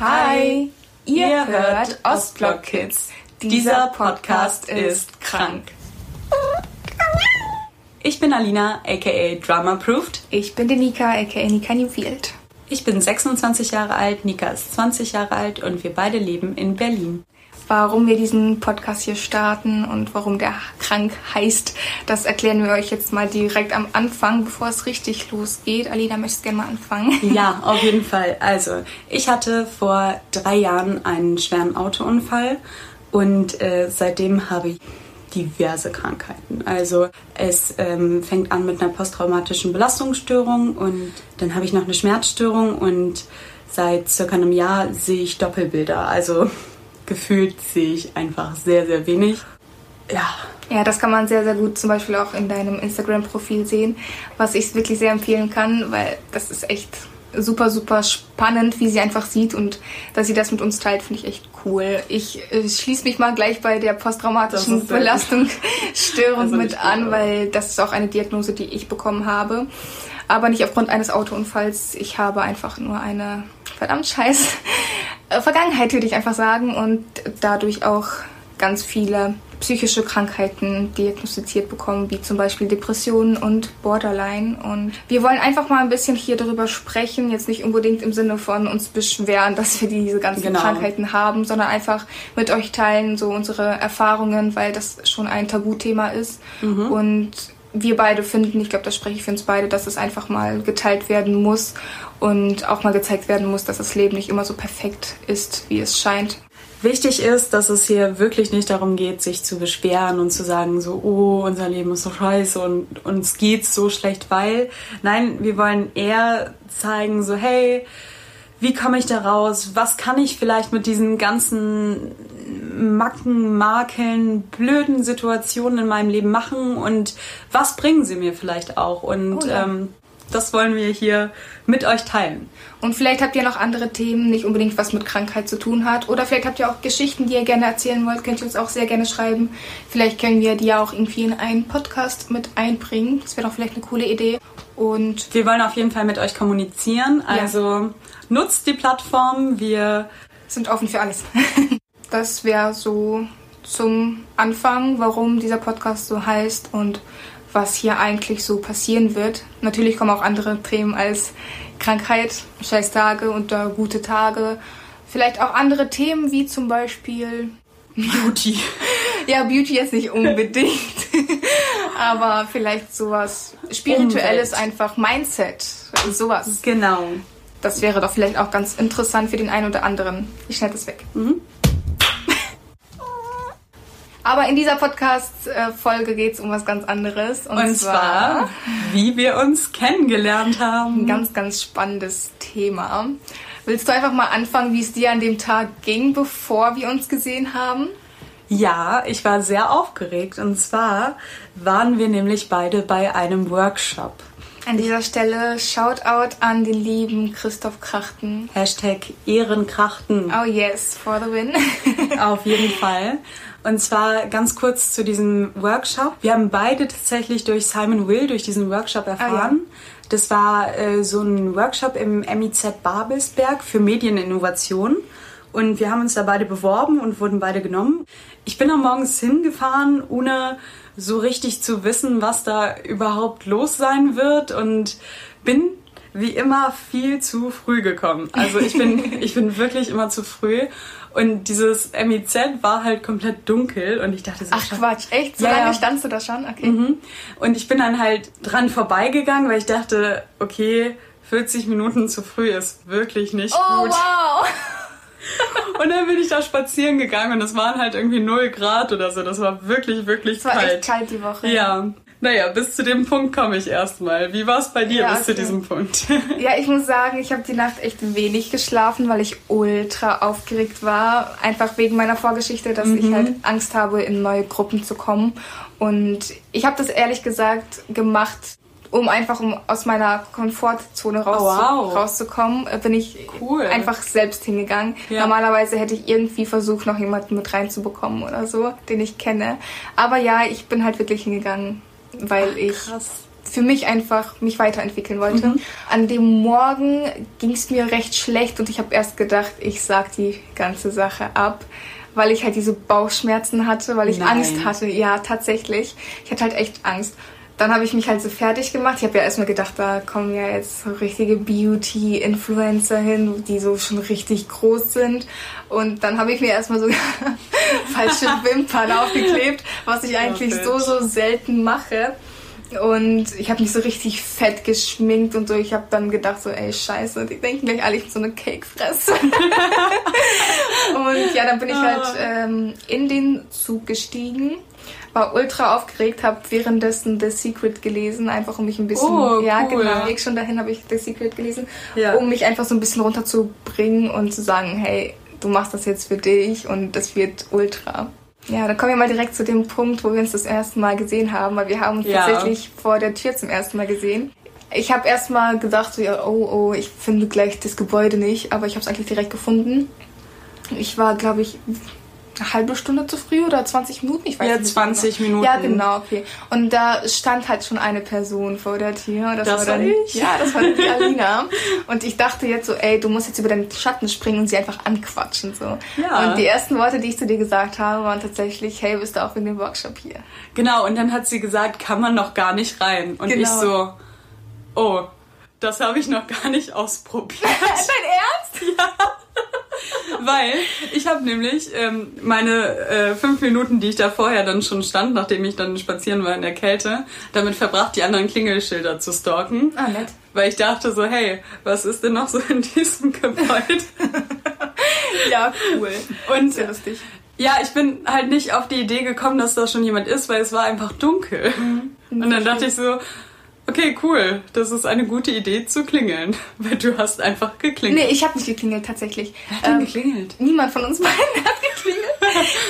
Hi, ihr hört Ostblock Kids. Dieser Podcast ist krank. Ich bin Alina, aka Drama Approved. Ich bin Denika, aka Nika Newfield. Ich bin 26 Jahre alt, Nika ist 20 Jahre alt und wir beide leben in Berlin. Warum wir diesen Podcast hier starten und warum der krank heißt, das erklären wir euch jetzt mal direkt am Anfang, bevor es richtig losgeht. Alina, möchtest du gerne mal anfangen? Ja, auf jeden Fall. Also, ich hatte vor drei Jahren einen schweren Autounfall und äh, seitdem habe ich diverse Krankheiten. Also es ähm, fängt an mit einer posttraumatischen Belastungsstörung und dann habe ich noch eine Schmerzstörung und seit circa einem Jahr sehe ich Doppelbilder. Also gefühlt sehe ich einfach sehr, sehr wenig. Ja. Ja, das kann man sehr, sehr gut zum Beispiel auch in deinem Instagram-Profil sehen, was ich wirklich sehr empfehlen kann, weil das ist echt super, super spannend, wie sie einfach sieht und dass sie das mit uns teilt, finde ich echt cool. Ich äh, schließe mich mal gleich bei der posttraumatischen Belastungsstörung also mit an, gut, weil das ist auch eine Diagnose, die ich bekommen habe. Aber nicht aufgrund eines Autounfalls. Ich habe einfach nur eine verdammt scheiß Vergangenheit, würde ich einfach sagen, und dadurch auch ganz viele psychische Krankheiten diagnostiziert bekommen, wie zum Beispiel Depressionen und Borderline. Und wir wollen einfach mal ein bisschen hier darüber sprechen, jetzt nicht unbedingt im Sinne von uns beschweren, dass wir diese ganzen genau. Krankheiten haben, sondern einfach mit euch teilen, so unsere Erfahrungen, weil das schon ein Tabuthema ist. Mhm. Und wir beide finden, ich glaube, das spreche ich für uns beide, dass es einfach mal geteilt werden muss und auch mal gezeigt werden muss, dass das Leben nicht immer so perfekt ist, wie es scheint. Wichtig ist, dass es hier wirklich nicht darum geht, sich zu beschweren und zu sagen, so, oh, unser Leben ist so scheiße und uns geht's so schlecht, weil. Nein, wir wollen eher zeigen, so, hey, wie komme ich da raus? Was kann ich vielleicht mit diesen ganzen Macken, Makeln, blöden Situationen in meinem Leben machen und was bringen sie mir vielleicht auch? Und oh ja. ähm, das wollen wir hier mit euch teilen. Und vielleicht habt ihr noch andere Themen, nicht unbedingt was mit Krankheit zu tun hat. Oder vielleicht habt ihr auch Geschichten, die ihr gerne erzählen wollt, könnt ihr uns auch sehr gerne schreiben. Vielleicht können wir die ja auch irgendwie in einen Podcast mit einbringen. Das wäre doch vielleicht eine coole Idee. Und wir wollen auf jeden Fall mit euch kommunizieren. Also ja. nutzt die Plattform. Wir sind offen für alles. das wäre so zum Anfang, warum dieser Podcast so heißt und was hier eigentlich so passieren wird. Natürlich kommen auch andere Themen als Krankheit, Scheißtage und äh, gute Tage. Vielleicht auch andere Themen wie zum Beispiel Beauty. ja, Beauty jetzt nicht unbedingt. Aber vielleicht sowas Spirituelles, Umwelt. einfach Mindset. Sowas. Genau. Das wäre doch vielleicht auch ganz interessant für den einen oder anderen. Ich schneide das weg. Mhm. Aber in dieser Podcast-Folge geht es um was ganz anderes. Und, und zwar, zwar, wie wir uns kennengelernt haben. Ein ganz, ganz spannendes Thema. Willst du einfach mal anfangen, wie es dir an dem Tag ging, bevor wir uns gesehen haben? Ja, ich war sehr aufgeregt. Und zwar waren wir nämlich beide bei einem Workshop. An dieser Stelle Shoutout an den lieben Christoph Krachten. Hashtag Ehrenkrachten. Oh yes, for the win. Auf jeden Fall. Und zwar ganz kurz zu diesem Workshop. Wir haben beide tatsächlich durch Simon Will, durch diesen Workshop erfahren. Ah, ja. Das war äh, so ein Workshop im MIZ Babelsberg für Medieninnovation. Und wir haben uns da beide beworben und wurden beide genommen. Ich bin am Morgens hingefahren, ohne so richtig zu wissen, was da überhaupt los sein wird und bin wie immer viel zu früh gekommen. Also ich bin, ich bin wirklich immer zu früh. Und dieses MIZ war halt komplett dunkel und ich dachte so. Ach Quatsch, echt? So ja, lange standst du da schon? Okay. Mhm. Und ich bin dann halt dran vorbeigegangen, weil ich dachte, okay, 40 Minuten zu früh ist wirklich nicht oh, gut. wow! Und dann bin ich da spazieren gegangen und es waren halt irgendwie 0 Grad oder so. Das war wirklich, wirklich es war kalt. Echt kalt die Woche. Ja. Naja, bis zu dem Punkt komme ich erstmal. Wie war es bei dir ja, bis okay. zu diesem Punkt? ja, ich muss sagen, ich habe die Nacht echt wenig geschlafen, weil ich ultra aufgeregt war. Einfach wegen meiner Vorgeschichte, dass mhm. ich halt Angst habe, in neue Gruppen zu kommen. Und ich habe das ehrlich gesagt gemacht, um einfach um aus meiner Komfortzone raus oh, wow. rauszukommen, äh, bin ich cool. einfach selbst hingegangen. Ja. Normalerweise hätte ich irgendwie versucht, noch jemanden mit reinzubekommen oder so, den ich kenne. Aber ja, ich bin halt wirklich hingegangen, weil Ach, ich für mich einfach mich weiterentwickeln wollte. Mhm. An dem Morgen ging es mir recht schlecht und ich habe erst gedacht, ich sag die ganze Sache ab, weil ich halt diese Bauchschmerzen hatte, weil ich Nein. Angst hatte. Ja, tatsächlich. Ich hatte halt echt Angst. Dann habe ich mich halt so fertig gemacht. Ich habe ja erstmal gedacht, da kommen ja jetzt so richtige Beauty-Influencer hin, die so schon richtig groß sind. Und dann habe ich mir erstmal so falsche Wimpern aufgeklebt, was ich eigentlich so, so selten mache. Und ich habe mich so richtig fett geschminkt und so. Ich habe dann gedacht so, ey, scheiße, die denken gleich alle, ich bin so eine Cakefresse. und ja, dann bin ich halt ah. ähm, in den Zug gestiegen, war ultra aufgeregt, habe währenddessen The Secret gelesen, einfach um mich ein bisschen, oh, ja cool. genau, Weg schon dahin habe ich The Secret gelesen, ja. um mich einfach so ein bisschen runterzubringen und zu sagen, hey, du machst das jetzt für dich und das wird ultra. Ja, dann kommen wir mal direkt zu dem Punkt, wo wir uns das erste Mal gesehen haben, weil wir haben uns ja. tatsächlich vor der Tür zum ersten Mal gesehen. Ich habe erstmal gedacht, so, oh, oh, ich finde gleich das Gebäude nicht, aber ich habe es eigentlich direkt gefunden. Ich war, glaube ich, eine halbe Stunde zu früh oder 20 Minuten? Ich weiß ja, nicht. 20 genau. Minuten. Ja, genau, okay. Und da stand halt schon eine Person vor der Tür. Das, das war, dann, ich? Ja, das war die Alina. und ich dachte jetzt so, ey, du musst jetzt über deinen Schatten springen und sie einfach anquatschen. So. Ja. Und die ersten Worte, die ich zu dir gesagt habe, waren tatsächlich, hey, bist du auch in dem Workshop hier? Genau, und dann hat sie gesagt, kann man noch gar nicht rein. Und genau. ich so, oh, das habe ich noch gar nicht ausprobiert. Dein Ernst? Ja. Weil ich habe nämlich ähm, meine äh, fünf Minuten, die ich da vorher dann schon stand, nachdem ich dann spazieren war in der Kälte, damit verbracht, die anderen Klingelschilder zu stalken. Ah, nett. Weil ich dachte so, hey, was ist denn noch so in diesem Gebäude? ja, cool. Und Sehr lustig. Ja, ich bin halt nicht auf die Idee gekommen, dass da schon jemand ist, weil es war einfach dunkel. Mhm. Und dann dachte ich so, Okay, cool. Das ist eine gute Idee zu klingeln, weil du hast einfach geklingelt. Nee, ich habe nicht geklingelt tatsächlich. Wer hat denn ähm, geklingelt? Niemand von uns beiden hat geklingelt.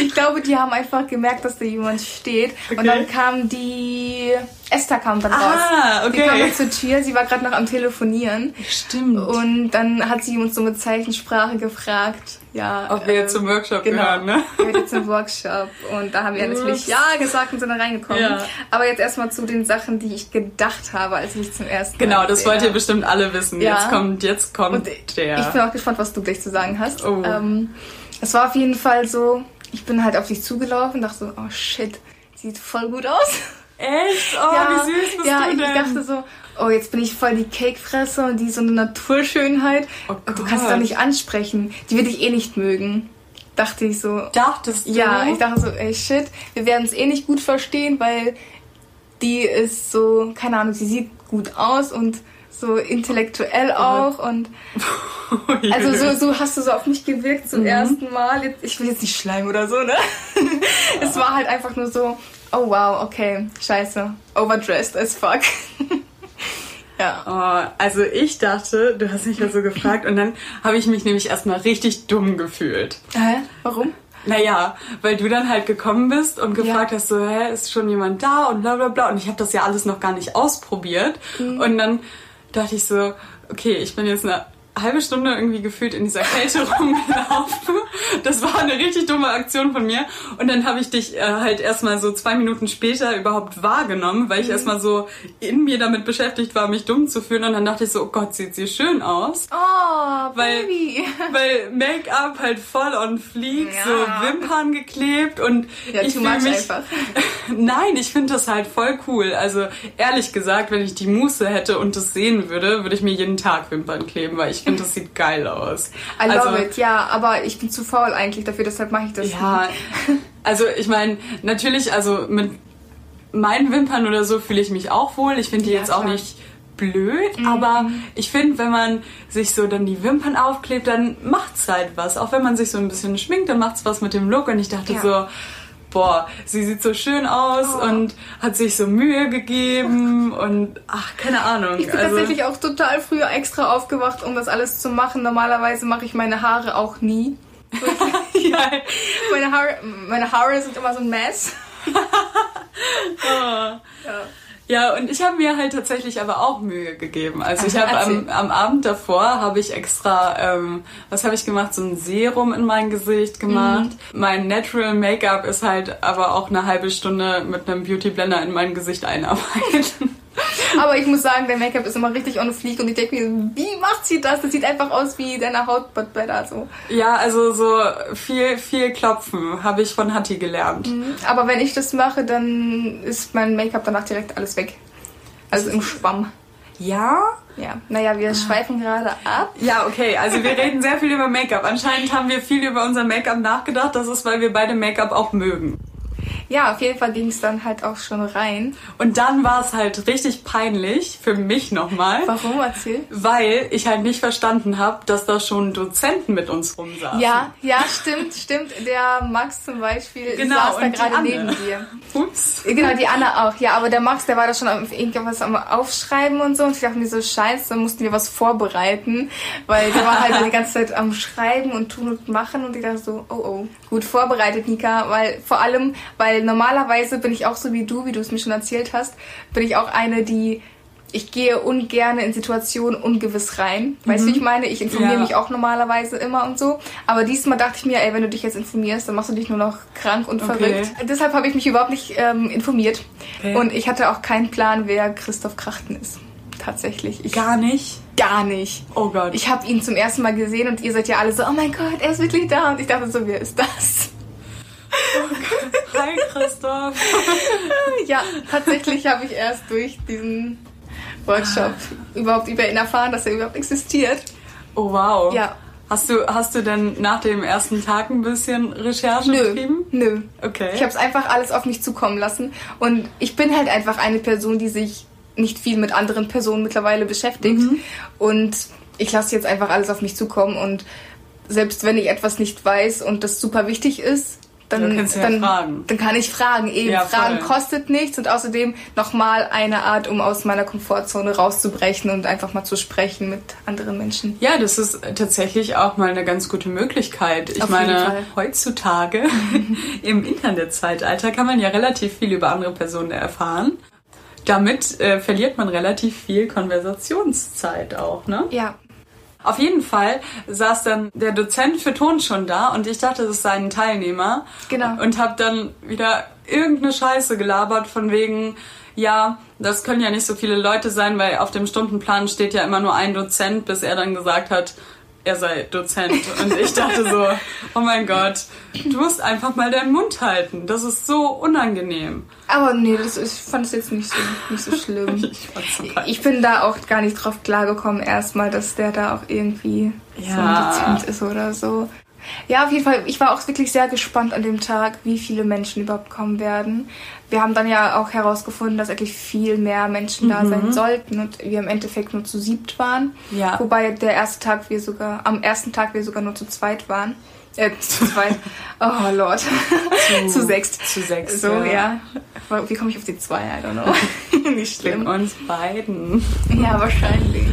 Ich glaube, die haben einfach gemerkt, dass da jemand steht. Okay. Und dann kam die Esther kam dann raus. Ah, okay. Die kam dann zur Tür, sie war gerade noch am Telefonieren. Stimmt. Und dann hat sie uns so mit Zeichensprache gefragt, ja. Ob wir jetzt zum Workshop genau, gehören, ne? Wir jetzt zum Workshop. Und da haben wir natürlich ja gesagt und sind dann reingekommen. Ja. Aber jetzt erstmal zu den Sachen, die ich gedacht habe, als ich zum ersten Mal. Genau, das wollt ihr bestimmt alle wissen. Ja. Jetzt kommt, jetzt kommt und der. Ich bin auch gespannt, was du gleich zu sagen hast. Oh. Ähm, es war auf jeden Fall so, ich bin halt auf dich zugelaufen und dachte so, oh shit, sieht voll gut aus. Echt? Oh, ja, wie süß bist ja, du denn? Ja, ich dachte so, oh, jetzt bin ich voll die Cakefresse und die so eine Naturschönheit. Oh du kannst es doch nicht ansprechen. Die will ich eh nicht mögen. Dachte ich so. Dachtest du? Ja, ich dachte so, ey shit, wir werden es eh nicht gut verstehen, weil die ist so, keine Ahnung, sie sieht gut aus und so intellektuell auch und also so, so hast du so auf mich gewirkt zum mhm. ersten Mal. Ich will jetzt nicht schleimen oder so, ne? es war halt einfach nur so, oh wow, okay, scheiße, overdressed as fuck. ja. Oh, also ich dachte, du hast mich ja so gefragt und dann habe ich mich nämlich erstmal richtig dumm gefühlt. Hä? Warum? Naja, weil du dann halt gekommen bist und gefragt ja. hast, so, hä, ist schon jemand da und bla bla bla. Und ich habe das ja alles noch gar nicht ausprobiert. Mhm. Und dann dachte ich so, okay, ich bin jetzt eine halbe Stunde irgendwie gefühlt in dieser Kälte rumgelaufen. Das war eine richtig dumme Aktion von mir. Und dann habe ich dich äh, halt erstmal so zwei Minuten später überhaupt wahrgenommen, weil ich mhm. erstmal so in mir damit beschäftigt war, mich dumm zu fühlen. Und dann dachte ich so, oh Gott, sieht sie schön aus. Oh, weil, Baby. Weil Make-up halt voll on fleek, ja. so Wimpern geklebt und ja, ich fühle mich... Einfach. Nein, ich finde das halt voll cool. Also ehrlich gesagt, wenn ich die Muße hätte und das sehen würde, würde ich mir jeden Tag Wimpern kleben, weil ich finde, das sieht geil aus. I love also, it, ja, aber ich bin zu faul eigentlich dafür, deshalb mache ich das ja, nicht. Also ich meine, natürlich, also mit meinen Wimpern oder so fühle ich mich auch wohl. Ich finde die ja, jetzt klar. auch nicht blöd, mhm. aber ich finde, wenn man sich so dann die Wimpern aufklebt, dann macht's halt was. Auch wenn man sich so ein bisschen schminkt, dann macht's was mit dem Look. Und ich dachte ja. so, boah, sie sieht so schön aus oh. und hat sich so Mühe gegeben und ach, keine Ahnung. Ich bin also, tatsächlich auch total früh extra aufgewacht, um das alles zu machen. Normalerweise mache ich meine Haare auch nie. ja. meine, Haare, meine Haare sind immer so ein Mess. oh. ja. Ja, und ich habe mir halt tatsächlich aber auch Mühe gegeben. Also ich habe am, am Abend davor habe ich extra, ähm, was habe ich gemacht? So ein Serum in mein Gesicht gemacht. Mhm. Mein Natural Make-up ist halt aber auch eine halbe Stunde mit einem Beauty Blender in mein Gesicht einarbeiten. Aber ich muss sagen, der Make-up ist immer richtig on fleek und ich denke mir, wie macht sie das? Das sieht einfach aus wie deine Haut, but better so. Ja, also so viel, viel Klopfen habe ich von Hattie gelernt. Mhm. Aber wenn ich das mache, dann ist mein Make-up danach direkt alles weg. Also im Schwamm. Ja? Ja. Naja, wir schweifen gerade ab. Ja, okay. Also wir reden sehr viel über Make-up. Anscheinend haben wir viel über unser Make-up nachgedacht. Das ist, weil wir beide Make-up auch mögen. Ja, auf jeden Fall ging es dann halt auch schon rein. Und dann war es halt richtig peinlich für mich nochmal. Warum erzähl? Weil ich halt nicht verstanden habe, dass da schon Dozenten mit uns rumsaßen. Ja, ja, stimmt, stimmt. Der Max zum Beispiel Genau, saß da gerade neben dir. Ups. Genau, die Anna auch. Ja, aber der Max, der war da schon am- irgendwas am Aufschreiben und so. Und ich dachte mir so, scheiße, dann mussten wir was vorbereiten. Weil der war halt die ganze Zeit am Schreiben und tun und machen. Und ich dachte so, oh oh, gut vorbereitet, Nika. Weil vor allem, weil normalerweise bin ich auch so wie du, wie du es mir schon erzählt hast, bin ich auch eine, die... Ich gehe ungern in Situationen ungewiss rein. Weißt du, wie ich meine? Ich informiere Ja. mich auch normalerweise immer und so. Aber diesmal dachte ich mir, ey, wenn du dich jetzt informierst, dann machst du dich nur noch krank und Okay. verrückt. Deshalb habe ich mich überhaupt nicht ähm, informiert. Okay. Und ich hatte auch keinen Plan, wer Christoph Krachten ist. Tatsächlich. Ich Gar nicht. gar nicht. Oh Gott. Ich habe ihn zum ersten Mal gesehen und ihr seid ja alle so, oh mein Gott, er ist wirklich da. Und ich dachte so, wer ist das? Hi Christoph. Ja, tatsächlich habe ich erst durch diesen Workshop überhaupt über ihn erfahren, dass er überhaupt existiert. Oh wow. Ja. Hast du, hast du denn nach dem ersten Tag ein bisschen Recherche Nö, betrieben? nö. Okay. Ich habe es einfach alles auf mich zukommen lassen. Und ich bin halt einfach eine Person, die sich nicht viel mit anderen Personen mittlerweile beschäftigt. Mhm. Und ich lasse jetzt einfach alles auf mich zukommen. Und selbst wenn ich etwas nicht weiß und das super wichtig ist, dann, Dann kannst du ja dann, fragen. dann kann ich fragen. Eben, Ja, Fragen kostet nichts und außerdem nochmal eine Art, um aus meiner Komfortzone rauszubrechen und einfach mal zu sprechen mit anderen Menschen. Ja, das ist tatsächlich auch mal eine ganz gute Möglichkeit. Ich Auf meine, heutzutage im Internetzeitalter kann man ja relativ viel über andere Personen erfahren. Damit äh, verliert man relativ viel Konversationszeit auch, ne? Ja, Auf jeden Fall saß dann der Dozent für Ton schon da und ich dachte, das sei ein Teilnehmer. Genau. Und habe dann wieder irgendeine Scheiße gelabert von wegen, ja, das können ja nicht so viele Leute sein, weil auf dem Stundenplan steht ja immer nur ein Dozent, bis er dann gesagt hat, er sei Dozent. Und ich dachte so, oh mein Gott, du musst einfach mal deinen Mund halten. Das ist so unangenehm. aber nee, das ist, ich fand es jetzt nicht so, nicht so schlimm. Ich so. Ich bin da auch gar nicht drauf klargekommen erstmal, dass der da auch irgendwie so Ja. ein Dozent ist oder so. Ja, auf jeden Fall. Ich war auch wirklich sehr gespannt an dem Tag, wie viele Menschen überhaupt kommen werden. Wir haben dann ja auch herausgefunden, dass wirklich viel mehr Menschen da sein sollten und wir im Endeffekt nur zu siebt waren. Ja. Wobei der erste Tag wir sogar, am ersten Tag wir sogar nur zu zweit waren. Äh, zu zweit. Oh Lord. zu, sechst. Zu sechst, So, ja. ja. Wie komme ich auf die zwei? I don't know. Nicht schlimm. uns beiden. Ja, wahrscheinlich.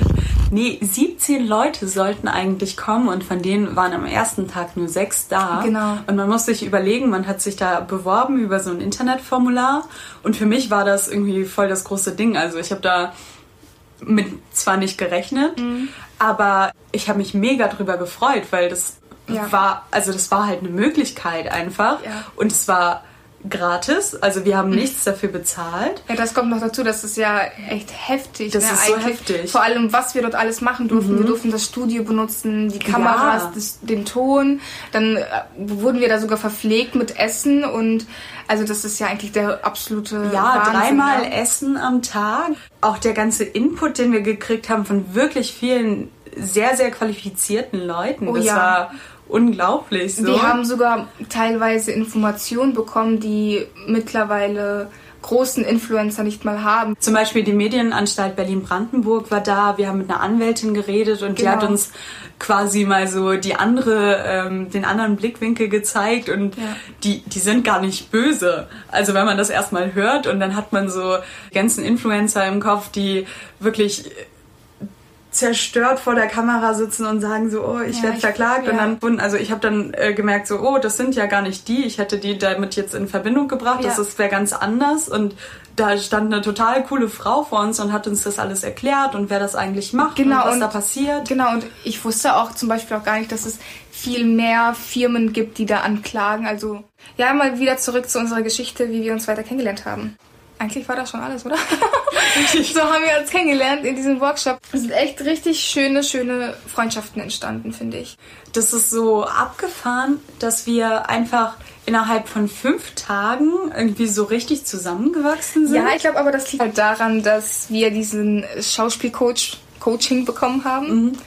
Nee, 17 Leute sollten eigentlich kommen und von denen waren am ersten Tag nur sechs da. Genau. Und man muss sich überlegen, man hat sich da beworben über so ein Internetformular und für mich war das irgendwie voll das große Ding. Also ich habe da mit zwar nicht gerechnet, Mhm. aber ich habe mich mega drüber gefreut, weil das Ja. war, also das war halt eine Möglichkeit einfach Ja. und es war gratis, also wir haben nichts dafür bezahlt. Ja, das kommt noch dazu, das ist ja echt heftig. Das ne? ist so Eigentlich heftig. Mhm. Vor allem, was wir dort alles machen durften. Wir durften das Studio benutzen, die Kameras, Ja. das, den Ton. Dann äh, wurden wir da sogar verpflegt mit Essen und also das ist ja eigentlich der absolute Ja, Wahnsinn, dreimal ne? Essen am Tag. Auch der ganze Input, den wir gekriegt haben von wirklich vielen sehr, sehr qualifizierten Leuten. Oh das ja. war unglaublich so. Wir haben sogar teilweise Informationen bekommen, die mittlerweile großen Influencer nicht mal haben. Zum Beispiel die Medienanstalt Berlin-Brandenburg war da. Wir haben mit einer Anwältin geredet und die Genau. hat uns quasi mal so die andere, ähm, den anderen Blickwinkel gezeigt und Ja. die, die sind gar nicht böse. Also wenn man das erstmal hört und dann hat man so die ganzen Influencer im Kopf, die wirklich zerstört vor der Kamera sitzen und sagen so, oh, ich Ja, werde ich- verklagt. Und ja. dann wurden, also ich habe dann äh, gemerkt so, oh, das sind ja gar nicht die. Ich hätte die damit jetzt in Verbindung gebracht. Das Ja. ist wäre ganz anders. Und da stand eine total coole Frau vor uns und hat uns das alles erklärt und wer das eigentlich macht Genau, und was und- da passiert. Genau, und ich wusste auch zum Beispiel auch gar nicht, dass es viel mehr Firmen gibt, die da anklagen. Also, ja, mal wieder zurück zu unserer Geschichte, wie wir uns weiter kennengelernt haben. Eigentlich war das schon alles, oder? so haben wir uns kennengelernt in diesem Workshop. Es sind echt richtig schöne, schöne Freundschaften entstanden, finde ich. Das ist so abgefahren, dass wir einfach innerhalb von fünf Tagen irgendwie so richtig zusammengewachsen sind. Ja, ich glaube aber, das liegt halt daran, dass wir diesen Schauspielcoach Coaching bekommen haben. Mhm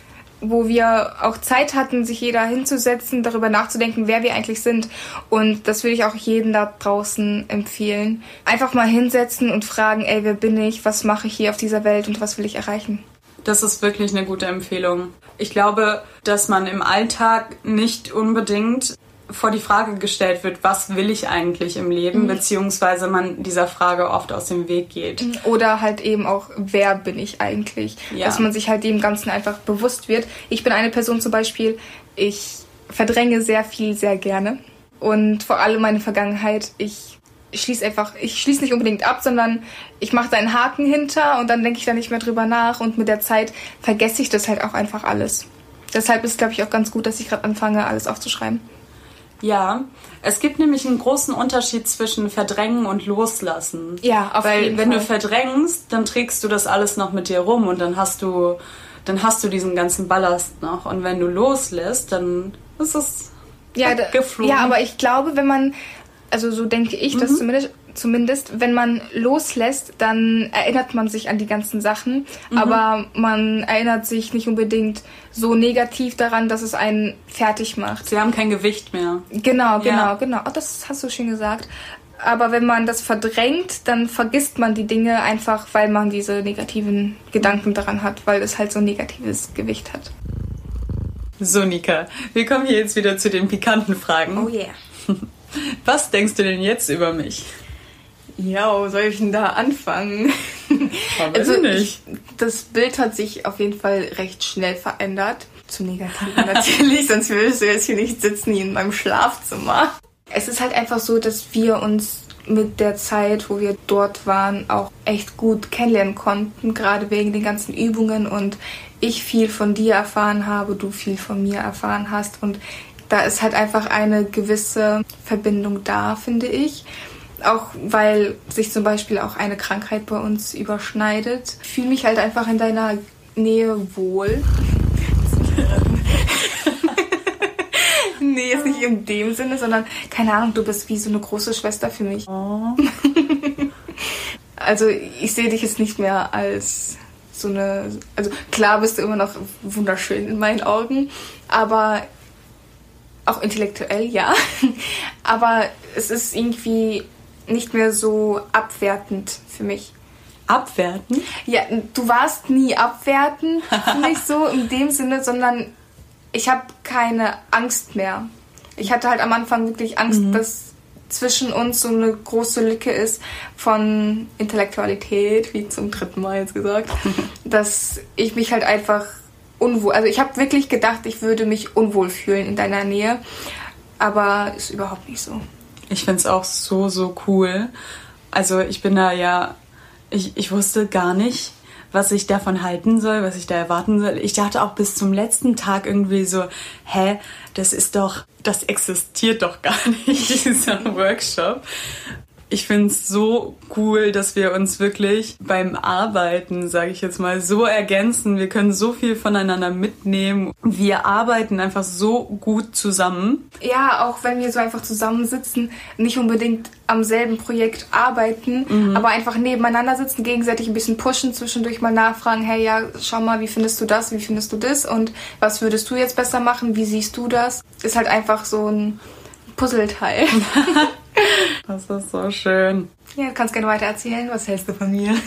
wo wir auch Zeit hatten, sich jeder hinzusetzen, darüber nachzudenken, wer wir eigentlich sind. Und das würde ich auch jedem da draußen empfehlen. Einfach mal hinsetzen und fragen, ey, wer bin ich, was mache ich hier auf dieser Welt und was will ich erreichen. Das ist wirklich eine gute Empfehlung. Ich glaube, dass man im Alltag nicht unbedingt vor die Frage gestellt wird, was will ich eigentlich im Leben, mhm. beziehungsweise man dieser Frage oft aus dem Weg geht. Mhm. Oder halt eben auch, wer bin ich eigentlich? Ja. Dass man sich halt dem Ganzen einfach bewusst wird. Ich bin eine Person zum Beispiel, ich verdränge sehr viel, sehr gerne. Und vor allem meine Vergangenheit, ich schließe einfach, ich schließe nicht unbedingt ab, sondern ich mache da einen Haken hinter und dann denke ich da nicht mehr drüber nach und mit der Zeit vergesse ich das halt auch einfach alles. Deshalb ist es, glaube ich, auch ganz gut, dass ich gerade anfange, alles aufzuschreiben. Ja, es gibt nämlich einen großen Unterschied zwischen verdrängen und loslassen. Ja, auf Weil jeden wenn Fall. du verdrängst, dann trägst du das alles noch mit dir rum und dann hast du dann hast du diesen ganzen Ballast noch und wenn du loslässt, dann ist es ja, geflogen. Ja, aber ich glaube, wenn man also so denke ich, mhm. dass zumindest zumindest, wenn man loslässt, dann erinnert man sich an die ganzen Sachen, mhm. aber man erinnert sich nicht unbedingt so negativ daran, dass es einen fertig macht. Sie haben kein Gewicht mehr. Genau, genau, ja. genau. Oh, das hast du schön gesagt. Aber wenn man das verdrängt, dann vergisst man die Dinge einfach, weil man diese negativen Gedanken daran hat, weil es halt so ein negatives Gewicht hat. So, Nika, wir kommen hier jetzt wieder zu den pikanten Fragen. Oh yeah. Was denkst du denn jetzt über mich? Ja, wo soll ich denn da anfangen? also, ich das Bild hat sich auf jeden Fall recht schnell verändert. Zum Negativen natürlich, sonst würdest du jetzt hier nicht sitzen wie in meinem Schlafzimmer. Es ist halt einfach so, dass wir uns mit der Zeit, wo wir dort waren, auch echt gut kennenlernen konnten, gerade wegen den ganzen Übungen und ich viel von dir erfahren habe, du viel von mir erfahren hast und da ist halt einfach eine gewisse Verbindung da, finde ich. Auch weil sich zum Beispiel auch eine Krankheit bei uns überschneidet. Ich fühle mich halt einfach in deiner Nähe wohl. nee, jetzt nicht in dem Sinne, sondern keine Ahnung, du bist wie so eine große Schwester für mich. Oh. also ich sehe dich jetzt nicht mehr als so eine. Also klar bist du immer noch wunderschön in meinen Augen, aber auch intellektuell ja. aber es ist irgendwie nicht mehr so abwertend für mich. Abwerten? Ja, du warst nie abwertend, nicht so in dem Sinne, sondern ich habe keine Angst mehr. Ich hatte halt am Anfang wirklich Angst, mhm. dass zwischen uns so eine große Lücke ist von Intellektualität, wie zum dritten Mal jetzt gesagt, dass ich mich halt einfach unwohl, also ich habe wirklich gedacht, ich würde mich unwohl fühlen in deiner Nähe, aber ist überhaupt nicht so. Ich finde es auch so, so cool. Also ich bin da ja, ich, ich wusste gar nicht, was ich davon halten soll, was ich da erwarten soll. Ich dachte auch bis zum letzten Tag irgendwie so, hä, das ist doch, das existiert doch gar nicht, dieser Workshop ich finde es so cool, dass wir uns wirklich beim Arbeiten, sage ich jetzt mal, so ergänzen. Wir können so viel voneinander mitnehmen. Wir arbeiten einfach so gut zusammen. Ja, auch wenn wir so einfach zusammensitzen, nicht unbedingt am selben Projekt arbeiten, mhm. aber einfach nebeneinander sitzen, gegenseitig ein bisschen pushen, zwischendurch mal nachfragen, hey, ja, schau mal, wie findest du das, wie findest du das und was würdest du jetzt besser machen, wie siehst du das? Ist halt einfach so ein Puzzleteil. Das ist so schön. Ja, du kannst gerne weiter erzählen. Was hältst du von mir?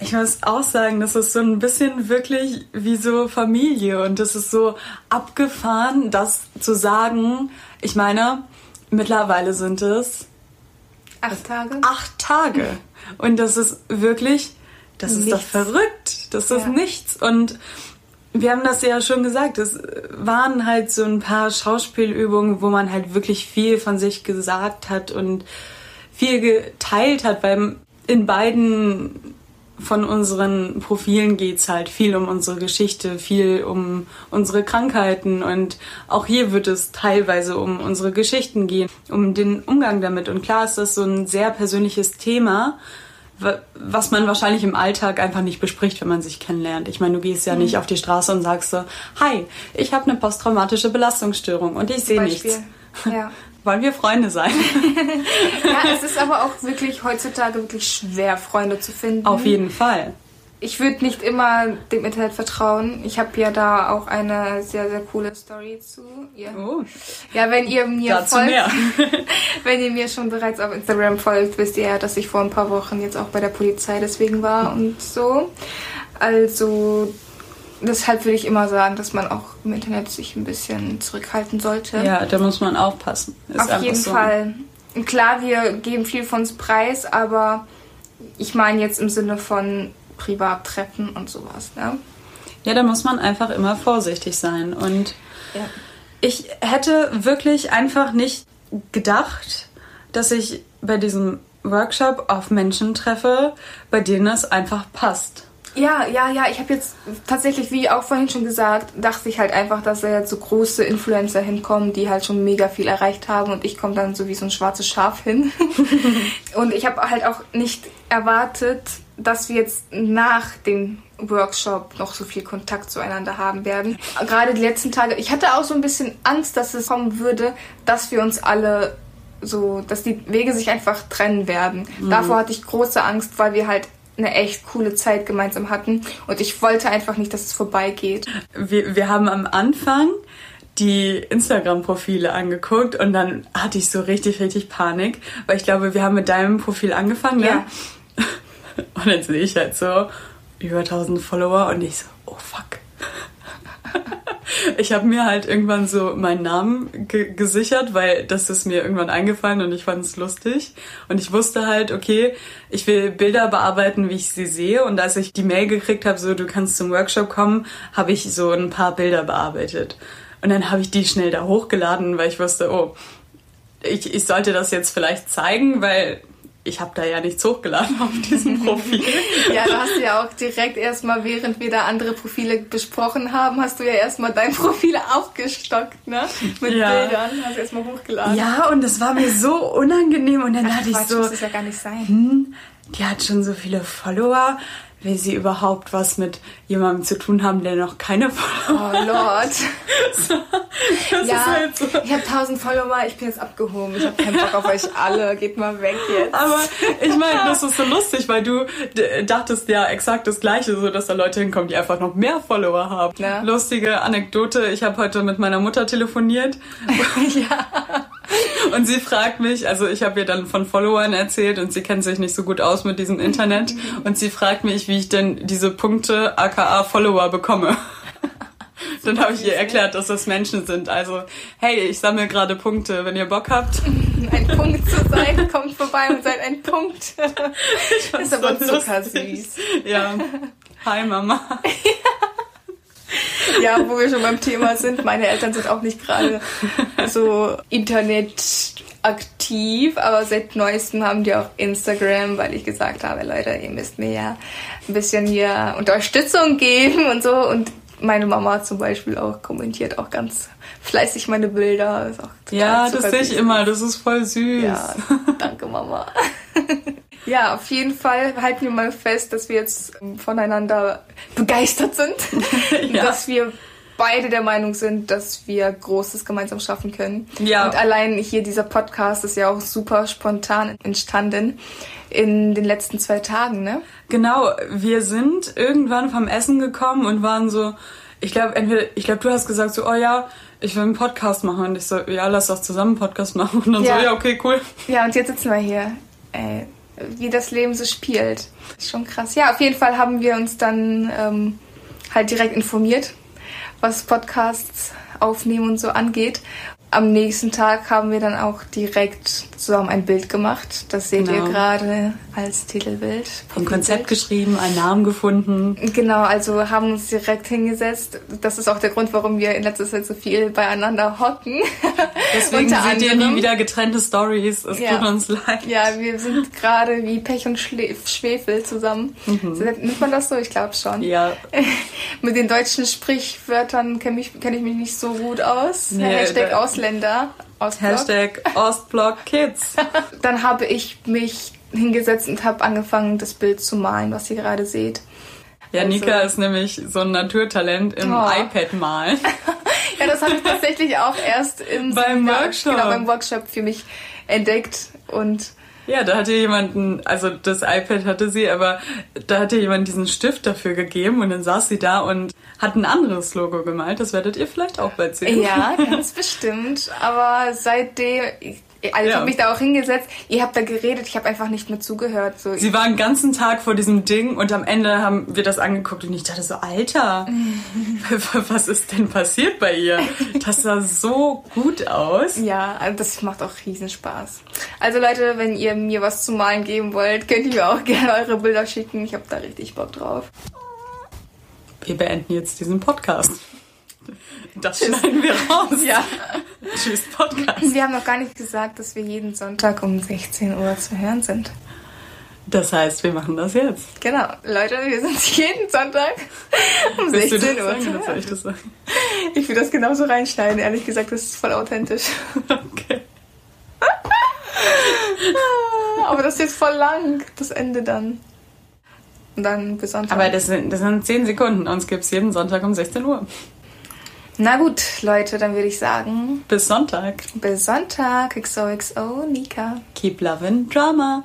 Ich muss auch sagen, das ist so ein bisschen wirklich wie so Familie und das ist so abgefahren, das zu sagen. Ich meine, mittlerweile sind es acht Tage. Acht Tage. Und das ist wirklich, das nichts. ist doch verrückt. Das ist ja. nichts. Und wir haben das ja schon gesagt, es waren halt so ein paar Schauspielübungen, wo man halt wirklich viel von sich gesagt hat und viel geteilt hat, weil in beiden von unseren Profilen geht's halt viel um unsere Geschichte, viel um unsere Krankheiten und auch hier wird es teilweise um unsere Geschichten gehen, um den Umgang damit. Und klar ist das so ein sehr persönliches Thema, was man wahrscheinlich im Alltag einfach nicht bespricht, wenn man sich kennenlernt. Ich meine, du gehst ja mhm. nicht auf die Straße und sagst so, hi, ich habe eine posttraumatische Belastungsstörung und ich sehe nichts. Ja. Wollen wir Freunde sein? ja, es ist aber auch wirklich heutzutage wirklich schwer, Freunde zu finden. Auf jeden Fall ich würde nicht immer dem Internet vertrauen. Ich habe ja da auch eine sehr, sehr coole Story zu. Ja, oh. ja wenn ihr mir Dazu folgt, mehr. wenn ihr mir schon bereits auf Instagram folgt, wisst ihr ja, dass ich vor ein paar Wochen jetzt auch bei der Polizei deswegen war und so. Also deshalb würde ich immer sagen, dass man auch im Internet sich ein bisschen zurückhalten sollte. Ja, da muss man aufpassen. Ist auf jeden so. Fall. Klar, wir geben viel von uns preis, aber ich meine jetzt im Sinne von Privattreffen und sowas. Ne? Ja, da muss man einfach immer vorsichtig sein. Und ja. ich hätte wirklich einfach nicht gedacht, dass ich bei diesem Workshop auf Menschen treffe, bei denen es einfach passt. Ja, ja, ja. Ich habe jetzt tatsächlich, wie auch vorhin schon gesagt, dachte ich halt einfach, dass da jetzt so große Influencer hinkommen, die halt schon mega viel erreicht haben und ich komme dann so wie so ein schwarzes Schaf hin. und ich habe halt auch nicht erwartet, dass wir jetzt nach dem Workshop noch so viel Kontakt zueinander haben werden. Gerade die letzten Tage, ich hatte auch so ein bisschen Angst, dass es kommen würde, dass wir uns alle so, dass die Wege sich einfach trennen werden. Mhm. Davor hatte ich große Angst, weil wir halt eine echt coole Zeit gemeinsam hatten und ich wollte einfach nicht, dass es vorbeigeht. Wir, wir haben am Anfang die Instagram-Profile angeguckt und dann hatte ich so richtig, richtig Panik, weil ich glaube, wir haben mit deinem Profil angefangen, ne? Ja. Und dann sehe ich halt so über 1000 Follower und ich so, oh fuck. Ich habe mir halt irgendwann so meinen Namen ge gesichert, weil das ist mir irgendwann eingefallen und ich fand es lustig. Und ich wusste halt, okay, ich will Bilder bearbeiten, wie ich sie sehe. Und als ich die Mail gekriegt habe, so du kannst zum Workshop kommen, habe ich so ein paar Bilder bearbeitet. Und dann habe ich die schnell da hochgeladen, weil ich wusste, oh, ich, ich sollte das jetzt vielleicht zeigen, weil ich habe da ja nichts hochgeladen auf diesem Profil. ja, du hast ja auch direkt erstmal, während wir da andere Profile besprochen haben, hast du ja erstmal dein Profil aufgestockt, ne? Mit ja. Bildern, hast du erstmal hochgeladen. Ja, und das war mir so unangenehm und dann Ach, hatte Quatsch, ich so. Das muss ja gar nicht sein. Hm, die hat schon so viele Follower will sie überhaupt was mit jemandem zu tun haben, der noch keine Follower hat. Oh Lord. so, ja, halt so. ich habe 1000 Follower, ich bin jetzt abgehoben. Ich habe keinen Bock auf euch alle. Geht mal weg jetzt. Aber ich meine, das ist so lustig, weil du dachtest ja exakt das Gleiche, so dass da Leute hinkommen, die einfach noch mehr Follower haben. Ja. Lustige Anekdote. Ich habe heute mit meiner Mutter telefoniert. ja. Und sie fragt mich, also ich habe ihr dann von Followern erzählt und sie kennt sich nicht so gut aus mit diesem Internet und sie fragt mich, wie ich denn diese Punkte aka Follower bekomme. Dann habe ich ihr erklärt, dass das Menschen sind. Also, hey, ich sammle gerade Punkte. Wenn ihr Bock habt. Ein Punkt zu sein, kommt vorbei und seid ein Punkt. Das ist aber so zuckersüß. Ja. Hi, Mama. Ja, wo wir schon beim Thema sind, meine Eltern sind auch nicht gerade so Internet aktiv, aber seit neuestem haben die auch Instagram, weil ich gesagt habe, Leute, ihr müsst mir ja ein bisschen hier Unterstützung geben und so. Und meine Mama zum Beispiel auch kommentiert auch ganz fleißig meine Bilder. ja, das sehe ich immer, das ist voll süß. Ja, danke Mama. Ja, auf jeden Fall halten wir mal fest, dass wir jetzt voneinander begeistert sind. ja. Dass wir beide der Meinung sind, dass wir Großes gemeinsam schaffen können. Ja. Und allein hier dieser Podcast ist ja auch super spontan entstanden in den letzten zwei Tagen, ne? Genau, wir sind irgendwann vom Essen gekommen und waren so, ich glaube, entweder, ich glaube, du hast gesagt so, oh ja, ich will einen Podcast machen. Und ich so, ja, lass doch zusammen einen Podcast machen. Und dann ja. so, ja, okay, cool. Ja, und jetzt sitzen wir hier. Ey, wie das Leben so spielt. Ist schon krass. Ja, auf jeden Fall haben wir uns dann ähm, halt direkt informiert, was Podcasts aufnehmen und so angeht am nächsten Tag haben wir dann auch direkt zusammen ein Bild gemacht. Das seht genau. ihr gerade als Titelbild. Ein Konzept geschrieben, einen Namen gefunden. Genau, also haben uns direkt hingesetzt. Das ist auch der Grund, warum wir in letzter Zeit so viel beieinander hocken. Deswegen seht ihr nie wieder getrennte Stories. Es ja. tut uns leid. Ja, wir sind gerade wie Pech und Schwefel zusammen. Mhm. Nimmt man das so? Ich glaube schon. Ja. Mit den deutschen Sprichwörtern kenne ich, kenn ich mich nicht so gut aus. Nee, Hashtag aus Ausländer. Ostblock. Hashtag Ostblock Kids. Dann habe ich mich hingesetzt und habe angefangen, das Bild zu malen, was ihr gerade seht. Ja, also, Nika ist nämlich so ein Naturtalent im oh. iPad malen. ja, das habe ich tatsächlich auch erst im beim Seminar, Workshop. Genau, beim Workshop für mich entdeckt und ja, da hatte jemand, also das iPad hatte sie, aber da hatte jemand diesen Stift dafür gegeben und dann saß sie da und hat ein anderes Logo gemalt. Das werdet ihr vielleicht auch bald sehen. Ja, ganz bestimmt. Aber seitdem, also ich ja. habe mich da auch hingesetzt, ihr habt da geredet, ich habe einfach nicht mehr zugehört. So. Sie war den ganzen Tag vor diesem Ding und am Ende haben wir das angeguckt und ich dachte so, Alter, was ist denn passiert bei ihr? Das sah so gut aus. Ja, also das macht auch riesen Spaß. Also Leute, wenn ihr mir was zu malen geben wollt, könnt ihr mir auch gerne eure Bilder schicken. Ich habe da richtig Bock drauf. Wir beenden jetzt diesen Podcast. Das schneiden wir raus. Ja. Tschüss, Podcast. Wir haben noch gar nicht gesagt, dass wir jeden Sonntag um 16 Uhr zu hören sind. Das heißt, wir machen das jetzt. Genau. Leute, wir sind jeden Sonntag um 16 Uhr sagen, zu hören. Ich, das sagen? ich will das genauso reinschneiden. Ehrlich gesagt, das ist voll authentisch. Okay. Aber das ist jetzt voll lang, das Ende dann. Und dann bis Sonntag. Aber das sind, das sind 10 Sekunden. Uns gibt es jeden Sonntag um 16 Uhr. Na gut, Leute, dann würde ich sagen. Bis Sonntag. Bis Sonntag. XOXO, Nika. Keep loving drama.